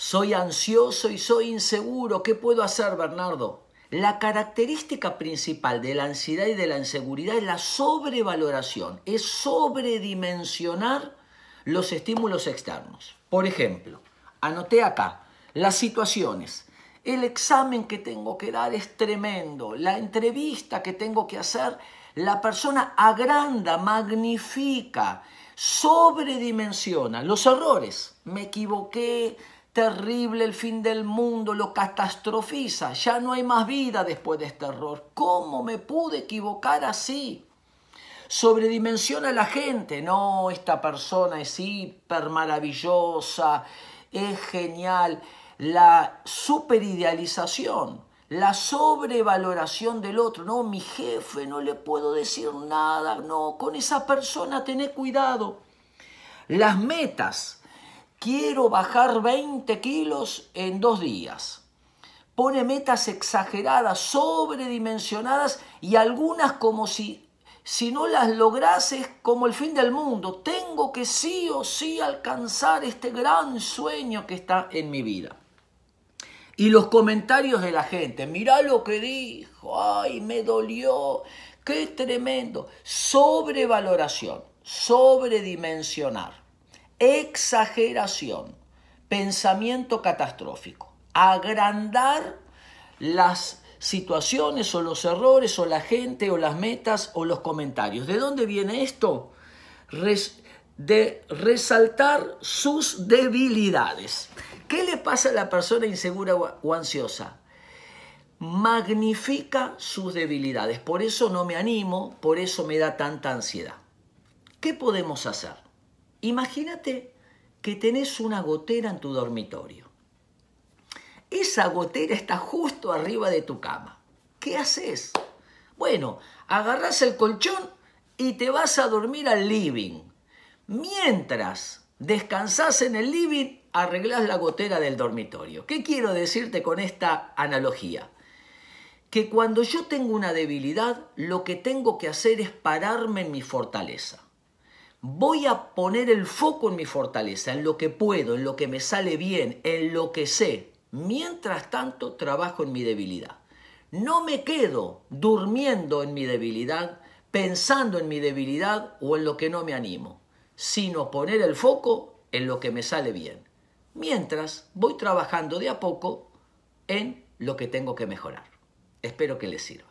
Soy ansioso y soy inseguro. ¿Qué puedo hacer, Bernardo? La característica principal de la ansiedad y de la inseguridad es la sobrevaloración, es sobredimensionar los estímulos externos. Por ejemplo, anoté acá las situaciones. El examen que tengo que dar es tremendo. La entrevista que tengo que hacer, la persona agranda, magnifica, sobredimensiona los errores. Me equivoqué, terrible el fin del mundo, lo catastrofiza. Ya no hay más vida después de este error. ¿Cómo me pude equivocar así? Sobredimensiona a la gente. No, esta persona es hiper maravillosa, es genial. La superidealización, la sobrevaloración del otro. No, mi jefe, no le puedo decir nada. No, con esa persona tené cuidado. Las metas. Quiero bajar 20 kilos en dos días. Pone metas exageradas, sobredimensionadas y algunas como si si no las lograses como el fin del mundo. Tengo que sí o sí alcanzar este gran sueño que está en mi vida. Y los comentarios de la gente, mirá lo que dijo, ay, me dolió, qué tremendo. Sobrevaloración, sobredimensionar, exageración, pensamiento catastrófico, agrandar las situaciones o los errores o la gente o las metas o los comentarios. ¿De dónde viene esto? de resaltar sus debilidades. ¿Qué le pasa a la persona insegura o ansiosa? Magnifica sus debilidades. Por eso no me animo, por eso me da tanta ansiedad. ¿Qué podemos hacer? Imagínate que tenés una gotera en tu dormitorio esa gotera está justo arriba de tu cama. ¿Qué haces? Bueno, agarras el colchón y te vas a dormir al living. Mientras descansas en el living, arreglas la gotera del dormitorio. ¿Qué quiero decirte con esta analogía? Que cuando yo tengo una debilidad, lo que tengo que hacer es pararme en mi fortaleza. Voy a poner el foco en mi fortaleza, en lo que puedo, en lo que me sale bien, en lo que sé. Mientras tanto, trabajo en mi debilidad. No me quedo durmiendo en mi debilidad, pensando en mi debilidad o en lo que no me animo, sino poner el foco en lo que me sale bien. Mientras voy trabajando de a poco en lo que tengo que mejorar. Espero que les sirva.